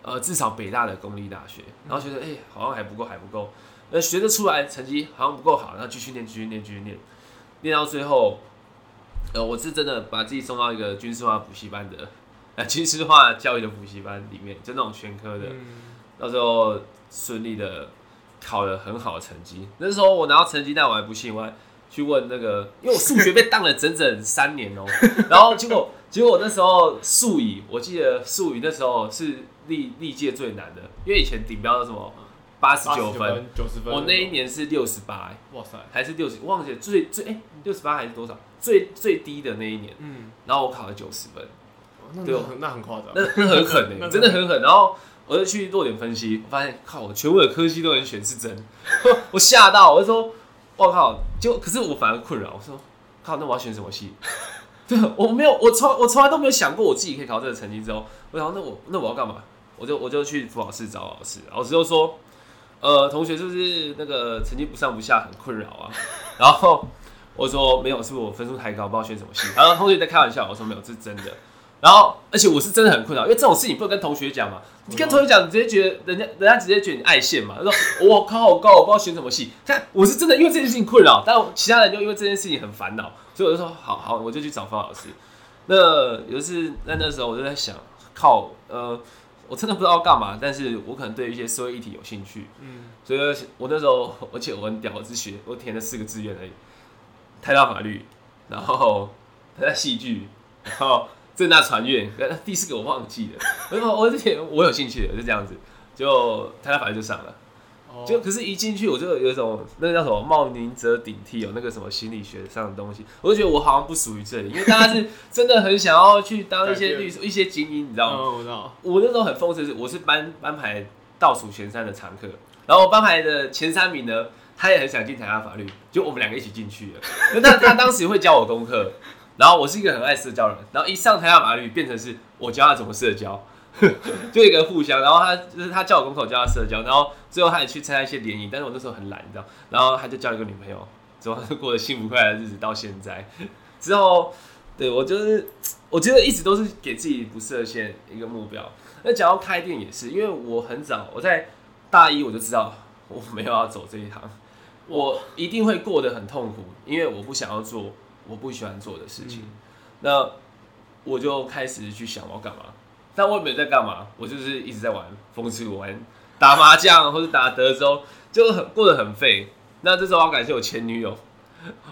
呃，至少北大的公立大学，然后觉得哎，好像还不够，还不够。那学得出来，成绩好像不够好，然后继续念，继续念，继续念，念到最后，呃，我是真的把自己送到一个军事化补习班的，呃，军事化教育的补习班里面，就那种全科的，到时候。顺利的考了很好的成绩。那时候我拿到成绩单，我还不信，我还去问那个，因为我数学被当了整整三年哦。*laughs* 然后结果，结果那时候数语，我记得数语那时候是历历届最难的，因为以前顶标是什么？八十九分、九十分，我那一年是六十八，哇塞，还是六十，忘记最最哎六十八还是多少？最最低的那一年，嗯，然后我考了九十分，对，那很夸张，那那很狠哎，真的很狠。然后。我就去做点分析，我发现靠，全部的科技都能选是真，*laughs* 我吓到，我就说，我靠，就可是我反而困扰，我说，靠，那我要选什么系？*laughs* 对，我没有，我从我从来都没有想过我自己可以考这个成绩之后，我想那我那我要干嘛？我就我就去辅导室找老师，老师就说，呃，同学是不是那个成绩不上不下很困扰啊？*laughs* 然后我说没有，是不是我分数太高，不知道选什么系？然后同学在开玩笑，我说没有，这是真的。然后，而且我是真的很困扰，因为这种事情不能跟同学讲嘛。你跟同学讲，你直接觉得人家，人家直接觉得你爱现嘛。他说我考好高，我不知道选什么系。但，我是真的因为这件事情困扰，但其他人就因为这件事情很烦恼，所以我就说好好，我就去找方老师。那有一次在那时候，我就在想，靠，呃，我真的不知道干嘛，但是我可能对一些社会议题有兴趣。嗯，所以我那时候，而且我很屌，我只学，我填了四个志愿而已，台大法律，然后台大戏剧，然后。正大传阅，第四个我忘记了。我我之前我有兴趣的，就这样子，就台大法律就上了。就可是，一进去我就有一种那个叫什么冒名者顶替，有那个什么心理学上的东西，我就觉得我好像不属于这里，因为大家是真的很想要去当一些律师、一些精英，你知道吗？我知道。我那时候很讽刺，是我是班班排倒数前三的常客，然后班排的前三名呢，他也很想进台大法律，就我们两个一起进去了。那他他当时会教我功课。然后我是一个很爱社交的人，然后一上台大法律变成是我教他怎么社交，*laughs* 就一个互相，然后他就是他叫我公口叫他社交，然后最后他也去参加一些联谊，但是我那时候很懒，你知道，然后他就交了一个女朋友，之后就过得幸福快乐的日子到现在。*laughs* 之后，对我就是我觉得一直都是给自己不设限一个目标。那讲到开店也是，因为我很早我在大一我就知道我没有要走这一行，我一定会过得很痛苦，因为我不想要做我不喜欢做的事情。那我就开始去想我要干嘛。但我也没在干嘛，我就是一直在玩风之谷，玩打麻将或者打德州，就很过得很废。那这时候我要感谢我前女友，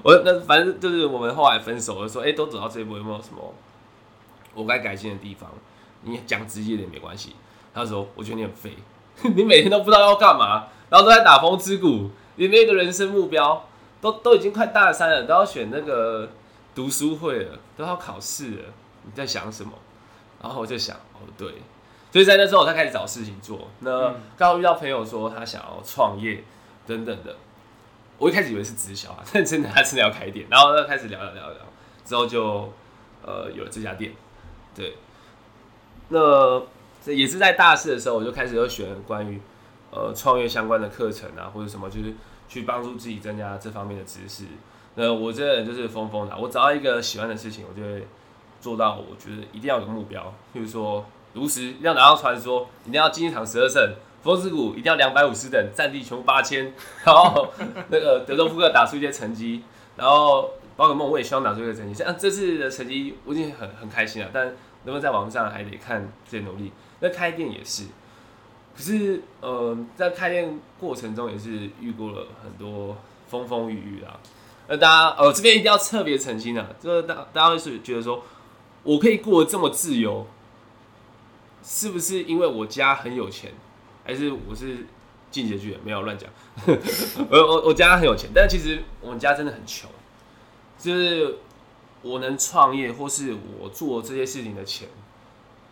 我那反正就是我们后来分手了，说哎，都走到这一步，有没有什么我该改进的地方？你讲直接点没关系。他说我觉得你很废，*laughs* 你每天都不知道要干嘛，然后都在打风之谷，你没有人生目标，都都已经快大三了，都要选那个读书会了，都要考试了，你在想什么？然后我就想。哦对，所以在那之后，我才开始找事情做。那刚好遇到朋友说他想要创业等等的，我一开始以为是直销啊，*laughs* 但真的他真的要开店。然后开始聊聊聊聊，之后就呃有了这家店。对，那这也是在大四的时候，我就开始要选关于呃创业相关的课程啊，或者什么，就是去帮助自己增加这方面的知识。那我这个人就是疯疯的，我找到一个喜欢的事情，我就会做到。我觉得一定要有目标，譬如说。如实一定要拿到传说，一定要竞技场十二胜，风之谷一定要两百五十等，战地全部八千，*laughs* 然后那个德州扑克打出一些成绩，然后宝可梦我也希望打出一个成绩。像这次的成绩我已经很很开心了，但能不能在网上还得看自己努力。那开店也是，可是呃在开店过程中也是遇过了很多风风雨雨啊。那大家呃这边一定要特别澄清啊，就是大大家会是觉得说我可以过得这么自由。是不是因为我家很有钱，还是我是进阶剧？没有乱讲。*laughs* 我我我家很有钱，但其实我们家真的很穷。就是我能创业，或是我做这些事情的钱，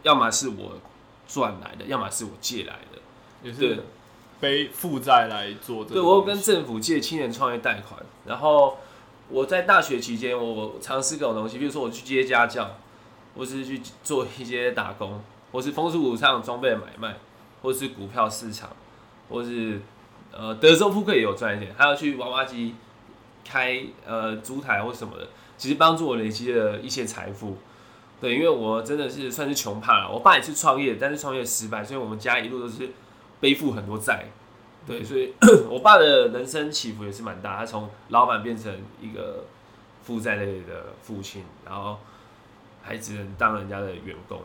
要么是我赚来的，要么是我借来的，也是背负债来做。对我跟政府借青年创业贷款，然后我在大学期间，我尝试各种东西，比如说我去接家教，或是去做一些打工。或是风速股上装备买卖，或是股票市场，或是呃德州扑克也有赚一点，还要去娃娃机开呃烛台或什么的，其实帮助我累积了一些财富。对，因为我真的是算是穷怕了。我爸也是创业，但是创业失败，所以我们家一路都是背负很多债。对，所以 *coughs* 我爸的人生起伏也是蛮大，他从老板变成一个负债类的父亲，然后还只能当人家的员工。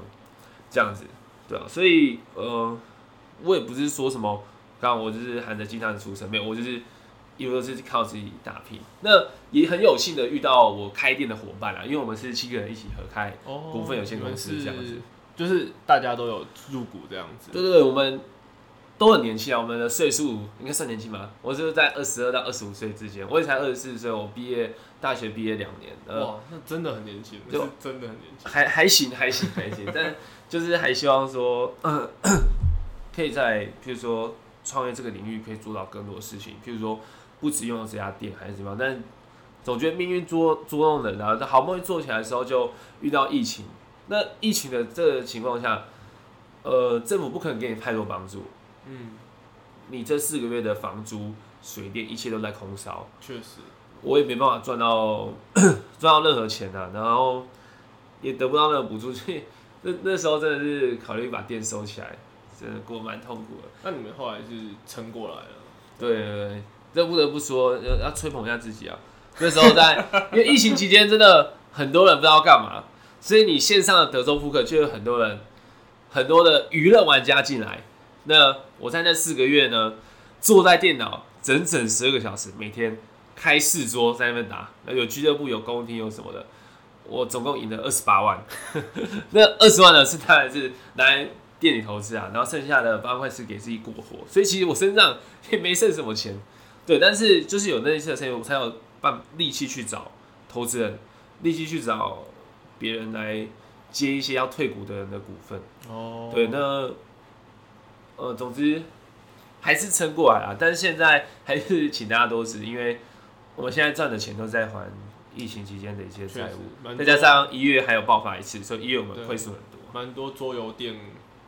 这样子，对啊，所以呃，我也不是说什么，刚刚我就是含着金汤匙出生，没有，我就是一路都是靠自己打拼。那也很有幸的遇到我开店的伙伴啊，因为我们是七个人一起合开股份有限公司，这样子，就是大家都有入股这样子。对对对，我们都很年轻啊，我们的岁数应该算年轻吧？我是在二十二到二十五岁之间，我也才二十四岁，我毕业大学毕业两年，哇，那真的很年轻，就真的很年轻，还 *laughs* 还行还行还行，但。就是还希望说，*clears throat* 可以在譬如说创业这个领域可以做到更多的事情，譬如说不只用了这家店还是什么样，但总觉得命运捉捉弄人，然后好不容易做起来的时候就遇到疫情。那疫情的这个情况下，呃，政府不可能给你太多帮助。嗯，你这四个月的房租、水电一切都在空烧。确实，我也没办法赚到 *clears throat* 赚到任何钱啊，然后也得不到任何补助，所以。那那时候真的是考虑把店收起来，真的过蛮痛苦的。那你们后来是撑过来了？对对对，这不得不说要要吹捧一下自己啊。那时候在因为疫情期间，真的很多人不知道干嘛，所以你线上的德州扑克就有很多人很多的娱乐玩家进来。那我在那四个月呢，坐在电脑整整十二个小时，每天开四桌在那边打，有俱乐部、有公厅、有什么的。我总共赢了二十八万，*laughs* 那二十万呢是当然是来店里投资啊，然后剩下的八万块是给自己过活，所以其实我身上也没剩什么钱，对，但是就是有那一次的生意，我才有办力气去找投资人，力气去找别人来接一些要退股的人的股份。哦，对，那呃，总之还是撑过来了，但是现在还是请大家多指，因为我们现在赚的钱都在还。疫情期间的一些债务，再加上一月还有爆发一次，所以一月我们亏损很多。蛮多桌游店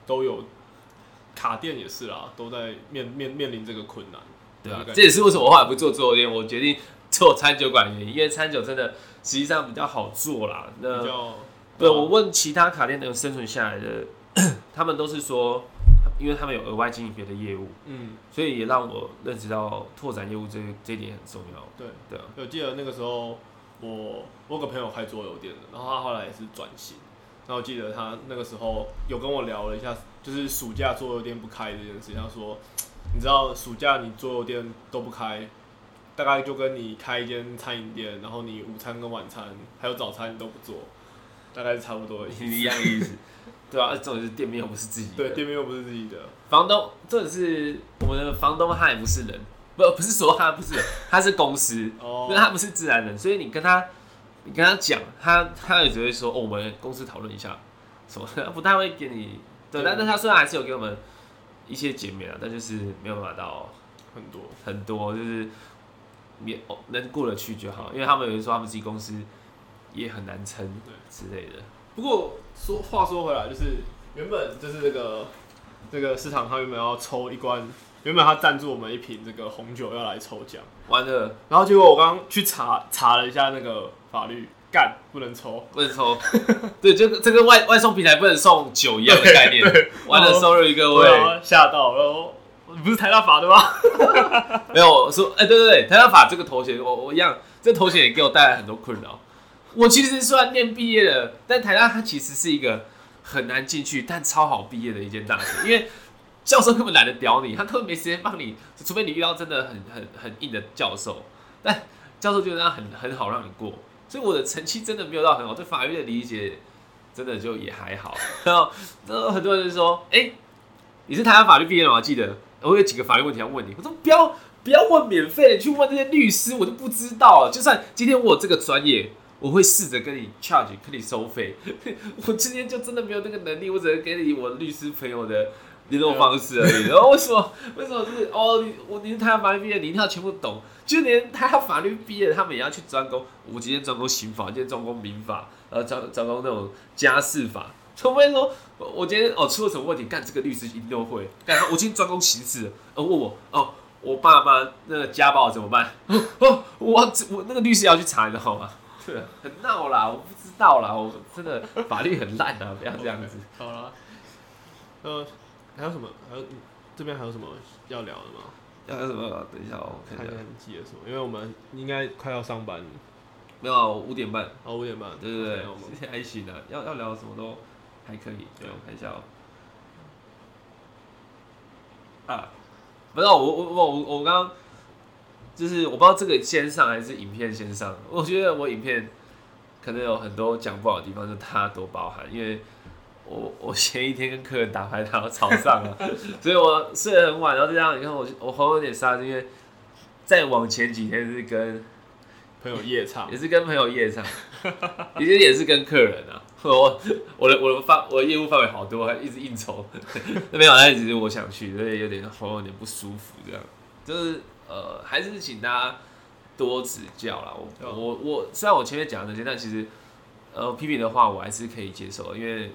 都有，卡店也是啦，都在面面面临这个困难。对啊，这也是为什么我后来不做桌游店，我决定做餐酒馆原因，因为餐酒真的实际上比较好做啦。那对，我问其他卡店能生存下来的，他们都是说，因为他们有额外经营别的业务，嗯，所以也让我认识到拓展业务这这一点很重要。对对啊，我记得那个时候我我有个朋友开桌游店的，然后他后来也是转型，然后我记得他那个时候有跟我聊了一下，就是暑假桌游店不开这件事，他说。你知道暑假你桌游店都不开，大概就跟你开一间餐饮店，然后你午餐跟晚餐还有早餐你都不做，大概是差不多一样的意思。*laughs* 对啊，重点是店面又不是自己的，对，店面又不是自己的。房东，这的是我们的房东，他也不是人，不，不是说他不是人，他是公司，哦，那他不是自然人，所以你跟他，你跟他讲，他他也只会说，哦，我们公司讨论一下，什么，*laughs* 不太会给你。对，但但他虽然还是有给我们。一些减免啊，但就是没有办法到很多很多，就是免能过得去就好。因为他们有人说他们自己公司也很难撑，对之类的。不过说话说回来，就是原本就是这个这个市场，他原本要抽一罐，原本他赞助我们一瓶这个红酒要来抽奖，完了，然后结果我刚刚去查查了一下那个法律。干不能抽，不能抽，*laughs* 对，就这个外外送平台不能送酒一样的概念。完了，sorry 各位，吓到了，不是台大法的吗？*laughs* 没有，我说，哎，对对对，台大法这个头衔，我我一样，这头衔也给我带来很多困扰。我其实虽然念毕业的，但台大它其实是一个很难进去，但超好毕业的一间大学，因为教授根本懒得屌你，他根本没时间帮你，除非你遇到真的很很很硬的教授，但教授就这样很很好让你过。所以我的成绩真的没有到很好，对法律的理解真的就也还好。然后，然后很多人就说：“哎，你是台湾法律毕业的吗？记得我有几个法律问题要问你。”我说：“不要不要问免费的，去问这些律师，我都不知道。就算今天我有这个专业，我会试着跟你 charge，跟你收费。*laughs* 我今天就真的没有那个能力，我只能给你我律师朋友的。”联络方式而已，*laughs* 然后为什么？为什么是哦？你我你是台湾法律毕业，你一定要全部懂。就连他法律毕业，他们也要去专攻。我今天专攻刑法，今天专攻民法，呃，专专攻那种家事法。除非说，我今天哦出了什么问题，干这个律师一定都会。干我今天专攻刑事，呃问我哦，我爸妈那个家暴怎么办？*laughs* 哦，我我那个律师要去查，你知道吗？对，很闹啦，我不知道啦，我真的法律很烂啊，不要这样子。好了，呃。还有什么？还有这边还有什么要聊的吗？要什么？等一下，我看一下。记得什么？因为我们应该快要上班。没有，五点半。哦，五点半。对对对，今天还行的。要要聊什么都还可以。对，我看一下哦。啊，不知道我我我我我刚刚就是我不知道这个先上还是影片先上。我觉得我影片可能有很多讲不好的地方，就大家多包涵，因为。我我前一天跟客人打牌打到早上了，所以我睡得很晚，然后这样你看我我喉咙有点沙，因为再往前几天是跟朋友夜唱，也是跟朋友夜唱，其实也是跟客人啊，我我的我的范我的业务范围好多，还一直应酬，那没有，但只是我想去，所以有点喉咙有点不舒服，这样就是呃还是请大家多指教啦。我我我虽然我前面讲的那些，但其实呃批评的话我还是可以接受，因为。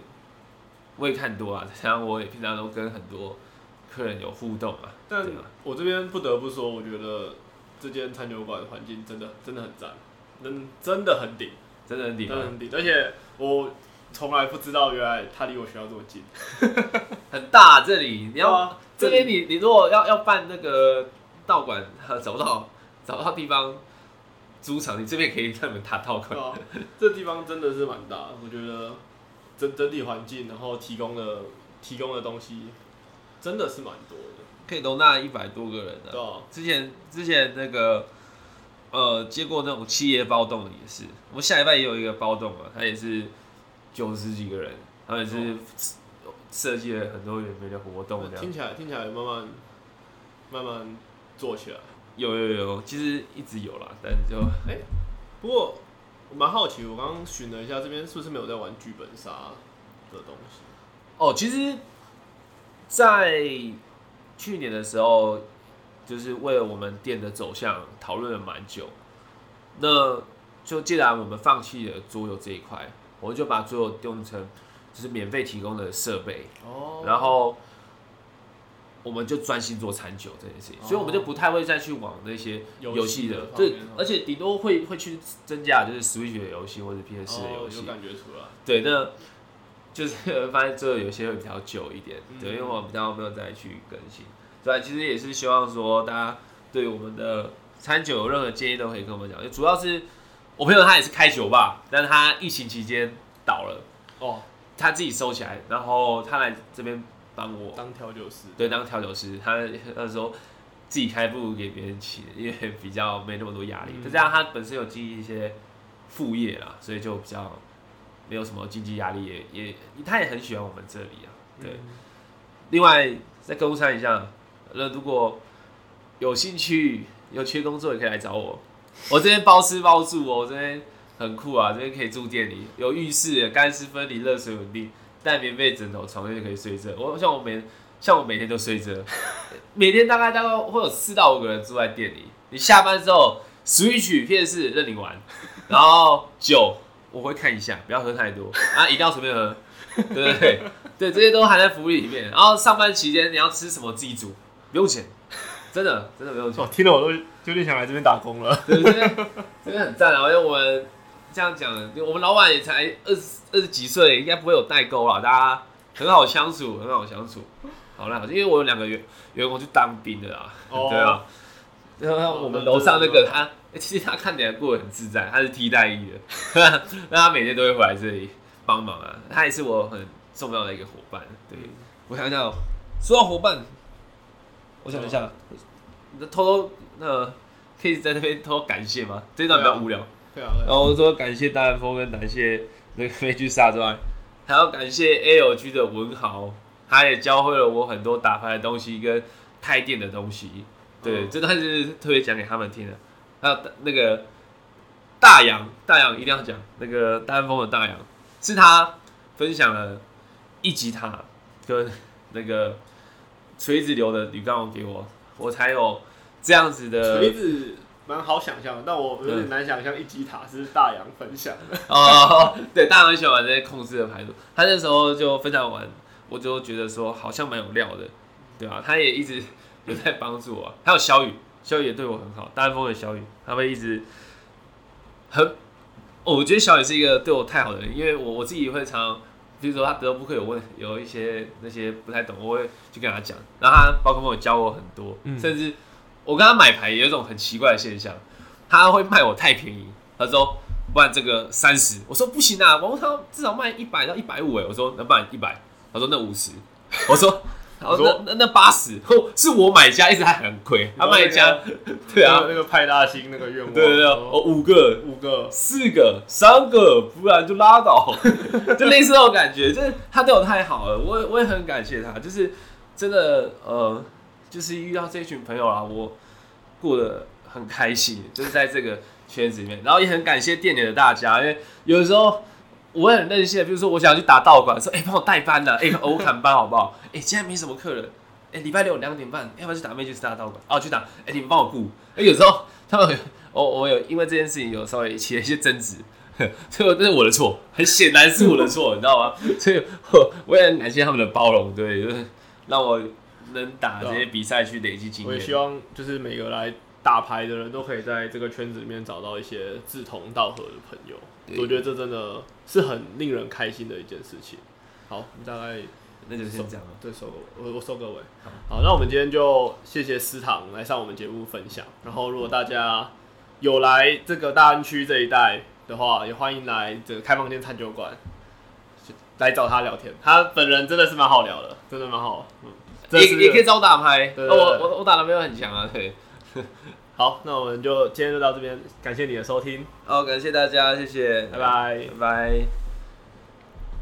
我也看多啊，*laughs* 然后我也平常都跟很多客人有互动啊。但我这边不得不说，我觉得这间餐酒馆的环境真的真的很赞，真真的很顶，真的很顶，真的很顶。而且我从来不知道，原来它离我学校这么近，*laughs* 很大。这里你要这边你你如果要要办那个道馆，找不到找不到地方租场，你这边可以让你们打道馆。这地方真的是蛮大，我觉得。整整体环境，然后提供的提供的东西，真的是蛮多的，可以容纳一百多个人的。对，之前之前那个呃接过那种企业包栋也是，我们下一拜也有一个包动啊，他也是九十几个人，他也是设计了很多免费的活动。听起来听起来慢慢慢慢做起来，有有有，其实一直有啦，但就哎，不过。我蛮好奇，我刚刚寻了一下，这边是不是没有在玩剧本杀的东西？哦，其实，在去年的时候，就是为了我们店的走向讨论了蛮久。那就既然我们放弃了桌游这一块，我们就把桌游用成就是免费提供的设备，哦，然后我们就专心做餐酒这件事情，所以我们就不太会再去往那些游戏的，对，而且顶多会会去增加就是 Switch 的游戏或者 PS 的游戏，有感觉出来，对，那就是 *laughs* 发现这个有些会比较久一点，对，因为我们比较没有再去更新，对，其实也是希望说大家对我们的餐酒有任何建议都可以跟我们讲，主要是我朋友他也是开酒吧，但是他疫情期间倒了，哦。他自己收起来，然后他来这边帮我当调酒师。对，当调酒师，他那时候自己开不如给别人起，因为比较没那么多压力。再加上他本身有经营一些副业啦，所以就比较没有什么经济压力，也也他也很喜欢我们这里啊。对，另外再公参一下，那如果有兴趣有缺工作，也可以来找我，我这边包吃包住哦，这边。很酷啊！这边可以住店里，有浴室，干湿分离，热水稳定，带棉被、枕头、床就可以睡这。我像我每像我每天都睡这，*laughs* 每天大概大概会有四到五个人住在店里。你下班之后，Switch 片是任你玩，然后酒我会看一下，不要喝太多啊，一定要随便喝，对不对？对，这些都含在福利里面。然后上班期间你要吃什么自己煮，不用钱，真的真的不用钱。听了我都有点想来这边打工了，对不对？真的很赞啊！因为我们。这样讲，我们老板也才二十二十几岁，应该不会有代沟啊，大家很好相处，很好相处。好啦，因为我有两个员员工去当兵的啦，*laughs* 对啊。然后我们楼上那个他，其实他看起来过得很自在，他是替代役的，*laughs* 那他每天都会回来这里帮忙啊。他也是我很重要的一个伙伴。对，我想想，说到伙伴，我想一下，偷偷那可以在那边偷偷感谢吗？这段比较无聊。然后我说感谢大安峰跟感谢那个飞巨沙之外，还要感谢 A L G 的文豪，他也教会了我很多打牌的东西跟开店的东西。对，这段是特别讲给他们听的。还有那个大洋，大洋一定要讲那个大安峰的大洋，是他分享了一吉他跟那个锤子流的铝钢给我，我才有这样子的锤子。蛮好想象的，但我有点难想象一吉塔是大洋分享的。哦，*laughs* 对，大洋很喜欢玩这些控制的牌组。他那时候就分享完，我就觉得说好像蛮有料的，对吧？他也一直有在帮助我。还有小雨，小雨也对我很好。大风的小雨，他会一直很，我觉得小雨是一个对我太好的人，因为我我自己会常，比如说他德扑克有问有一些那些不太懂，我会去跟他讲，然后他包括我教我很多，甚至。我跟他买牌有一种很奇怪的现象，他会卖我太便宜。他说：“不然这个三十。”我说：“不行啊，王涛至少卖一百到一百五。”哎，我说：“那不然一百。”他说：“那五十。”我说：“ *laughs* 我说那那八十。*laughs* ”是我买家一直还很亏，他卖家 *laughs* 对啊，那个派大星那个愿望，对对对，哦五个五个四个三个，不然就拉倒，就类似那种感觉。就是他对我太好了，我我也很感谢他。就是真的呃。就是遇到这群朋友啊，我过得很开心，就是在这个圈子里面，然后也很感谢店里的大家，因为有的时候我很任性，比如说我想去打道馆，说哎帮我代班的，哎我砍班好不好？哎今天没什么客人，哎礼拜六两点半要不要去打妹去打道馆？哦去打，哎你们帮我顾。哎有时候他们我我有因为这件事情有稍微起了一些争执，这这是我的错，很显然是我的错，你知道吗？所以我我也很感谢他们的包容，对，就是让我。能打这些比赛去累积经验，我也希望就是每个来打牌的人都可以在这个圈子里面找到一些志同道合的朋友。我觉得这真的是很令人开心的一件事情。好，我们大概那就先这样了。对，收我我收各位。好，那我们今天就谢谢思堂来上我们节目分享。然后，如果大家有来这个大安区这一带的话，也欢迎来这个开放间餐酒馆来找他聊天。他本人真的是蛮好聊的，真的蛮好。嗯。也也可以找我打牌，我我我打的没有很强啊，对。*laughs* 好，那我们就今天就到这边，感谢你的收听，哦，感谢大家，谢谢，拜拜，拜拜。